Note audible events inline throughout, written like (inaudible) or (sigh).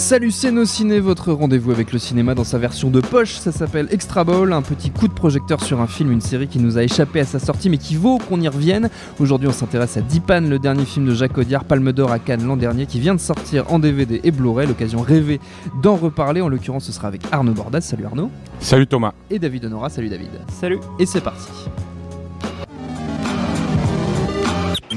Salut c'est nos ciné, votre rendez-vous avec le cinéma dans sa version de poche, ça s'appelle Extra Ball, un petit coup de projecteur sur un film, une série qui nous a échappé à sa sortie mais qui vaut qu'on y revienne. Aujourd'hui on s'intéresse à Dipan, le dernier film de Jacques Audiard, Palme d'Or à Cannes l'an dernier, qui vient de sortir en DVD et Blu-ray, l'occasion rêvée d'en reparler, en l'occurrence ce sera avec Arnaud Bordas, salut Arnaud. Salut Thomas. Et David Honora, salut David. Salut. Et c'est parti.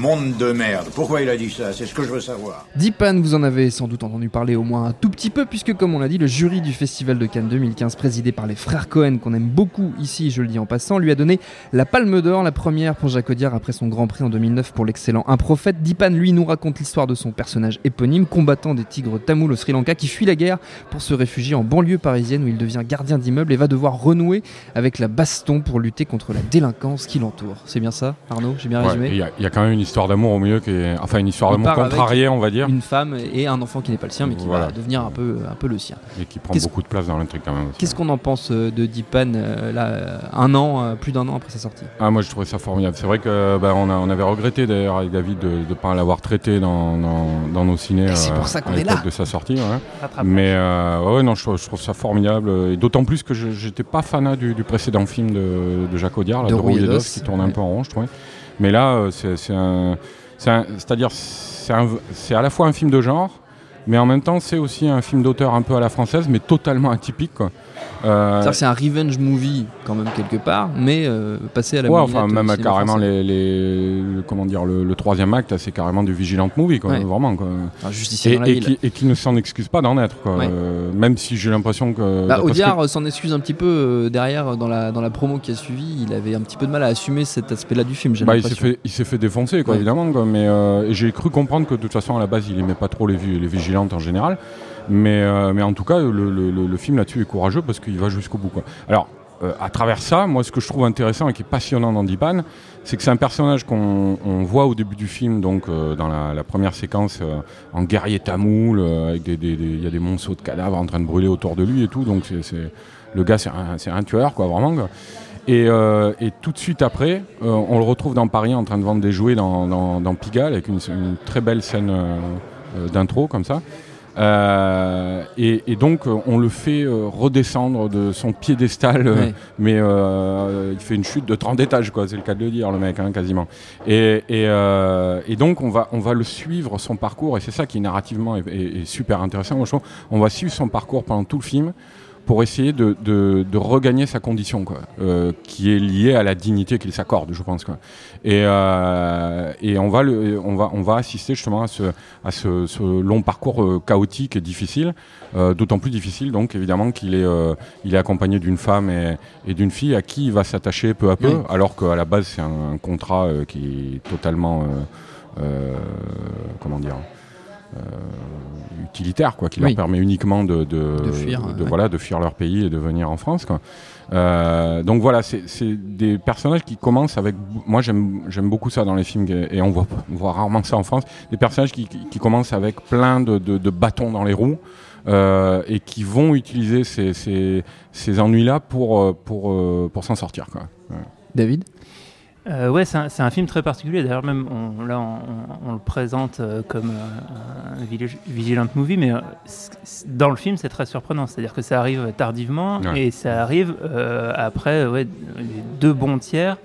Monde de merde. Pourquoi il a dit ça? C'est ce que je veux savoir. Dipan, vous en avez sans doute entendu parler au moins un tout petit peu, puisque comme on l'a dit, le jury du Festival de Cannes 2015, présidé par les frères Cohen, qu'on aime beaucoup ici, je le dis en passant, lui a donné la Palme d'Or, la première pour Jacques Audiard après son Grand Prix en 2009 pour l'excellent Un Prophète. Dipan, lui, nous raconte l'histoire de son personnage éponyme, combattant des tigres tamouls au Sri Lanka, qui fuit la guerre pour se réfugier en banlieue parisienne où il devient gardien d'immeuble et va devoir renouer avec la baston pour lutter contre la délinquance qui l'entoure. C'est bien ça, Arnaud? J'ai bien Ouais, résumé? Il y, y a quand même une histoire d'amour au milieu qui est. Enfin, une histoire d'amour contrariée, on va dire, Une femme et un enfant qui n'est pas le sien, mais qui Voilà. va devenir un peu, un peu le sien. et qui prend beaucoup de place dans l'intrigue quand même. Qu'est-ce qu'on en pense euh, de Dipan euh, là, euh, un an, plus d'un an après sa sortie? Ah, moi je trouvais ça formidable. C'est vrai que bah, on, a- on avait regretté d'ailleurs avec David de ne pas l'avoir traité dans, dans, dans nos ciné c'est pour ça qu'on à est là. de sa sortie. ouais. Mais euh, ouais, non, je, trouve- je trouve ça formidable. Et d'autant plus que je j'étais pas fanat du, du précédent film de, de Jacques Audiard, là, De de, d'os, qui tourne ouais. un peu en rond, je trouvais. Mais là, euh, c'est un. c'est un- C'est-à-dire, c'est à la fois un film de genre, mais en même temps, c'est aussi un film d'auteur un peu à la française, mais totalement atypique. Euh, c'est un revenge movie quand même quelque part, mais euh, passé à la Ouais, enfin même carrément les, les- le- comment dire le, le troisième acte, c'est carrément du vigilant movie quoi, Ouais. vraiment quoi. Enfin, Et, et qui, ne s'en excuse pas d'en être quoi. Ouais. Euh, même si j'ai l'impression que Bah, que- Audiard euh, s'en excuse un petit peu derrière dans la, dans la promo qui a suivi. Il avait un petit peu de mal à assumer cet aspect-là du film. Bah, il s'est fait il s'est fait défoncer quoi évidemment quoi, mais j'ai cru comprendre que de toute façon à la base il aimait pas trop les, les vigilantes en général. Mais, euh, mais en tout cas, le, film là-dessus est courageux parce qu'il va jusqu'au bout. Quoi. Alors, euh, à travers ça, moi, ce que je trouve intéressant et qui est passionnant dans Dipan, c'est que c'est un personnage qu'on on voit au début du film, donc euh, dans la, première séquence, en guerrier tamoul, avec des, il y a des monceaux de cadavres en train de brûler autour de lui et tout. Donc, c'est, le gars, c'est un, tueur, quoi, vraiment. Et, tout de suite après, on le retrouve dans Paris en train de vendre des jouets dans, Pigalle avec une, très belle scène d'intro comme ça. Euh, et, et donc euh, on le fait euh, redescendre de son piédestal, euh, Ouais. mais euh, il fait une chute de 30 étages, quoi. C'est le cas de le dire, le mec, hein, quasiment. Et, et, euh, et donc on va on va le suivre son parcours, et c'est ça qui narrativement est, est- est super intéressant. Moi, je trouve. On va suivre son parcours pendant tout le film pour essayer de, de, de regagner sa condition, quoi, euh, qui est liée à la dignité qu'il s'accorde, je pense. Quoi. Et, euh, et on, va le, on, va, on va assister justement à ce, à ce, ce long parcours euh, chaotique et difficile, euh, d'autant plus difficile donc évidemment qu'il est, il est accompagné d'une femme et, et d'une fille à qui il va s'attacher peu à peu, Oui. alors qu'à la base c'est un, un contrat qui est totalement, comment dire, euh, utilitaire, quoi, qui Oui. leur permet uniquement de, de, De fuir, de- ouais. voilà, de fuir leur pays et de venir en France. Quoi. Euh, donc voilà, c'est des personnages qui commencent avec. Moi, j'aime beaucoup ça dans les films et on voit, on voit rarement ça en France. Des personnages qui, qui, qui commencent avec plein de, de, de bâtons dans les roues. euh, et qui vont utiliser ces, ces, ces ennuis-là pour, euh, pour, pour s'en sortir. Quoi. Ouais. David? Euh, ouais, c'est un, un film très particulier. D'ailleurs, même on, là, on, on le présente euh, comme euh, un vigi- vigilant movie, mais euh, dans le film, c'est très surprenant. C'est-à-dire que ça arrive tardivement Ouais. et ça arrive euh, après ouais, deux bons tiers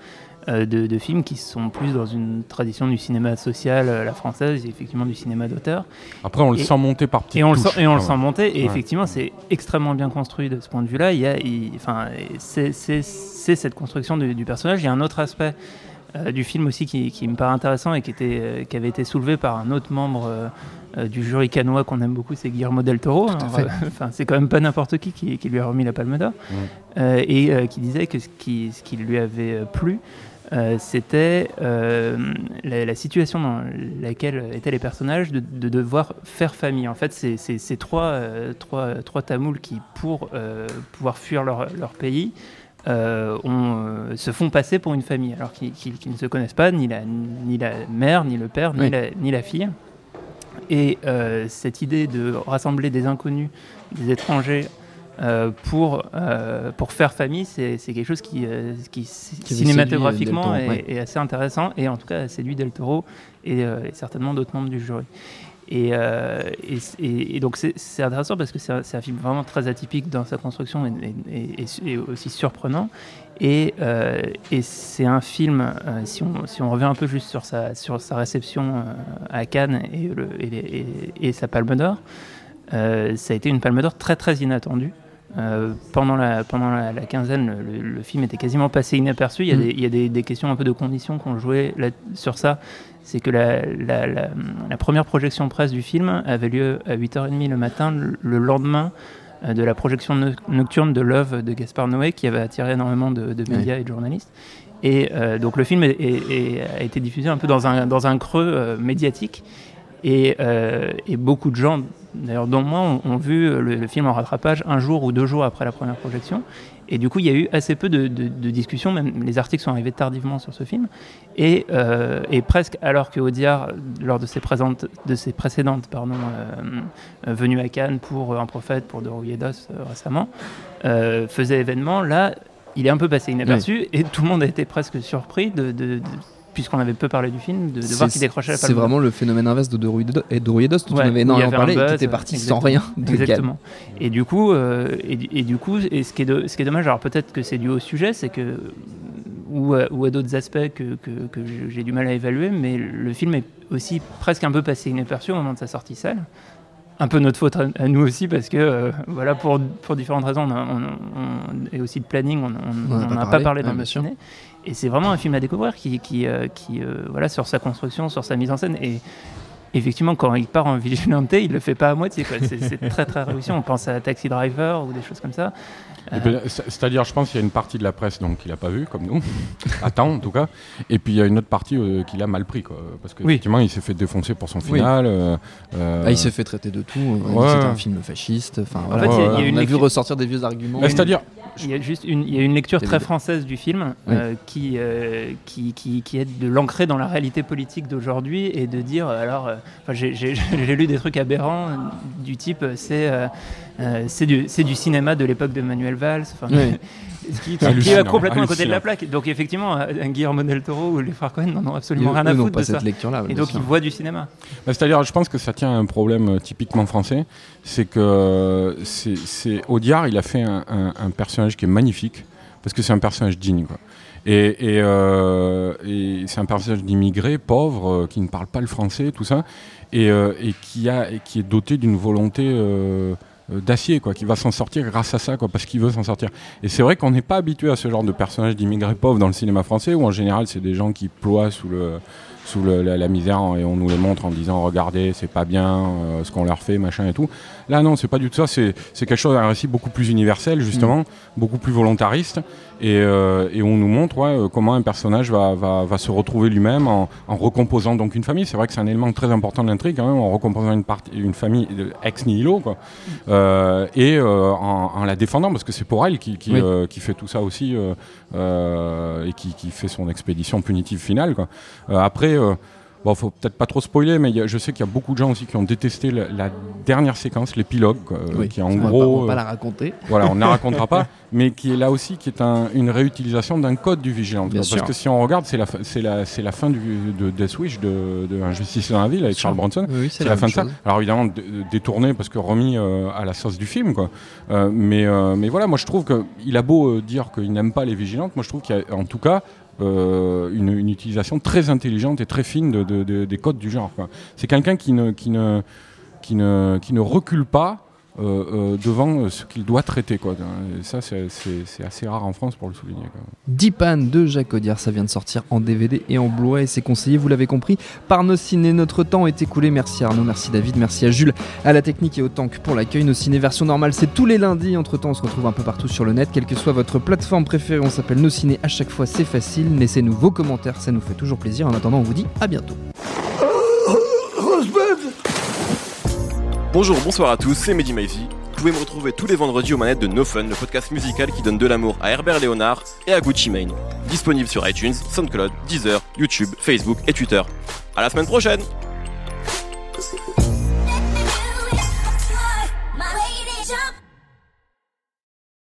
de, de films qui sont plus dans une tradition du cinéma social, euh, la française, et effectivement du cinéma d'auteur. Après, on le Et- sent monter par petites Et on le sent, et on le quand sent monter. Et Ouais. effectivement, c'est extrêmement bien construit de ce point de vue-là. Il y a, il- enfin, c'est, cette construction du, du personnage. Il y a un autre aspect euh, du film aussi qui, qui, me paraît intéressant et qui, était, euh, qui avait été soulevé par un autre membre euh, du jury canois qu'on aime beaucoup, c'est Guillermo del Toro. Enfin, c'est quand même pas n'importe qui, qui, lui a remis la Palme d'Or et qui disait que ce qui, ce qui lui avait plu, c'était la, situation dans laquelle étaient les personnages de, devoir faire famille. En fait, c'est ces trois, trois, trois, Tamouls qui, pour pouvoir fuir leur, leur pays, euh, on, euh, se font passer pour une famille, alors qu'ils ne se connaissent pas, ni la, ni la mère, ni le père, ni, la, ni la, fille. Et euh, cette idée de rassembler des inconnus, des étrangers, pour, pour faire famille, c'est quelque chose qui, qui, cinématographiquement est, assez intéressant, et en tout cas séduit Del Toro et, et certainement d'autres membres du jury. Euh, et, et, donc c'est intéressant parce que c'est un, film vraiment très atypique dans sa construction et, aussi surprenant. Et, euh, c'est un film, euh, si, on, si, on, revient un peu juste sur sa, sur sa réception à Cannes et, le, et, sa Palme d'Or, ça a été une Palme d'Or très très inattendue. Pendant la, pendant la, quinzaine, le, film était quasiment passé inaperçu. Il y a, mm. des, il y a des, des, questions un peu de conditions qu'on jouait là, sur ça c'est que la, première projection presse du film avait lieu à 8h30 le matin, le lendemain euh, de la projection nocturne de l'œuvre de Gaspard Noé, qui avait attiré énormément de, médias et de journalistes. Et euh, donc le film a été diffusé un peu dans un, dans un creux euh, médiatique. Et, beaucoup de gens, d'ailleurs dont moi, ont, vu le, film en rattrapage un jour ou deux jours après la première projection. Et du coup, il y a eu assez peu de, discussions, même les articles sont arrivés tardivement sur ce film. Et, euh, presque alors que Audiard, lors de ses, présentes, de ses précédentes pardon, euh, venues à Cannes pour Un prophète, pour De euh, récemment, faisait événement, là, il est un peu passé inaperçu et tout le monde a été presque surpris de, puisqu'on avait peu parlé du film, de, voir qu'il décrochait la palme. C'est vraiment le phénomène inverse de De Rouillet-Dos, dont on avait énormément parlé, qui était parti sans rien. exactement. Et du coup, euh, et, du coup, et ce qui est, ce qui est dommage, alors peut-être que c'est dû au sujet, c'est que ou à, ou à d'autres aspects que, que, que j'ai du mal à évaluer, mais le film est aussi presque un peu passé inaperçu au moment de sa sortie seule un peu notre faute à, nous aussi parce que euh, voilà pour, pour différentes raisons on, et aussi de planning on n'en a pas parlé dans le ciné et c'est vraiment un film à découvrir qui, qui, euh, qui euh, voilà, sur sa construction, sur sa mise en scène. Et effectivement, quand il part en vigilante, il le fait pas à moitié. C'est très très réussi. On pense à Taxi Driver ou des choses comme ça. Euh, c'est-à-dire, je pense qu'il y a une partie de la presse donc qu'il n'a pas vu, comme nous, (laughs) attend en tout cas, et puis il y a une autre partie euh, qu'il a mal pris, quoi, parce qu'effectivement, il s'est fait défoncer pour son final. Euh, ah, il s'est fait traiter de tout. C'était un film fasciste. Enfin, en fait, on a vu ressortir des vieux arguments. C'est-à-dire, il y a juste une, il y a une lecture très française du film qui, qui, qui, qui, est de l'ancrer dans la réalité politique d'aujourd'hui et de dire alors, (laughs) j'ai lu des trucs aberrants du type c'est euh, c'est du, du, cinéma de l'époque de Manuel Valls. (laughs) Ce qui, est complètement à côté de la plaque. Donc effectivement, un Guillermo del Toro ou les frères Cohen n'en ont absolument rien à foutre de cette lecture-là. Et donc ils voient du cinéma. Bah, c'est-à-dire, je pense que ça tient à un problème euh, typiquement français, c'est que c'est Audiard, il a fait un, personnage qui est magnifique parce que c'est un personnage digne. Quoi. Et, euh, et, c'est un personnage d'immigré, pauvre, qui ne parle pas le français, tout ça, et, et qui, a, et qui est doté d'une volonté euh, d'acier, quoi, qui va s'en sortir grâce à ça, quoi, parce qu'il veut s'en sortir. Et c'est vrai qu'on n'est pas habitué à ce genre de personnage d'immigrés pauvres dans le cinéma français, où en général c'est des gens qui ploient sous le sous la, misère et on nous les montre en disant regardez c'est pas bien euh, ce qu'on leur fait machin et tout là non c'est pas du tout ça c'est quelque chose un récit beaucoup plus universel justement mm. beaucoup plus volontariste euh, et, on nous montre euh, comment un personnage va, va, se retrouver lui-même en, recomposant donc une famille. C'est vrai que c'est un élément très important de l'intrigue, en recomposant une, partie, une famille ex nihilo, quoi, euh, et en, la défendant, parce que c'est pour elle qui, qui, qui, fait tout ça aussi, et qui, qui, fait son expédition punitive finale. Quoi. après, Bon, faut peut-être pas trop spoiler, mais je sais qu'il y a beaucoup de gens aussi qui ont détesté la, dernière séquence, l'épilogue, qui est en gros. on va pas la raconter. Voilà, on ne la (laughs) racontera pas, mais qui est là aussi qui est une réutilisation d'un code du vigilante. parce que si on regarde, c'est la, c'est la, c'est la fin du, de Death Wish de, de Injustice dans la ville avec Charles Bronson. c'est la, fin de ça. Alors évidemment détourné parce que remis euh, à la sauce du film, quoi. Euh, mais, euh, mais voilà, moi je trouve qu'il a beau dire qu'il n'aime pas les vigilantes, moi je trouve qu'il y a en tout cas euh, une, utilisation très intelligente et très fine de, des codes du genre. C'est quelqu'un qui ne recule pas euh, euh, devant ce qu'il doit traiter. Quoi. Ça, c'est assez rare en France pour le souligner. De Jacques Audiard, ça vient de sortir en DVD et en Blu-ray. C'est conseillé, vous l'avez compris, par nos ciné. Notre temps est écoulé. Merci Arnaud, merci David, merci à Jules, à la technique et au tank pour l'accueil. Nos ciné version normale, c'est tous les lundis. Entre temps, on se retrouve un peu partout sur le net. Quelle que soit votre plateforme préférée, on s'appelle Nos ciné. À chaque fois, c'est facile. Laissez-nous vos commentaires, ça nous fait toujours plaisir. En attendant, on vous dit à bientôt. Bonjour, bonsoir à tous, c'est Mehdi Maizy. Vous pouvez me retrouver tous les vendredis aux manettes de No Fun, le podcast musical qui donne de l'amour à Herbert Léonard et à Gucci Mane. Disponible sur iTunes, SoundCloud, Deezer, YouTube, Facebook et Twitter. À la semaine prochaine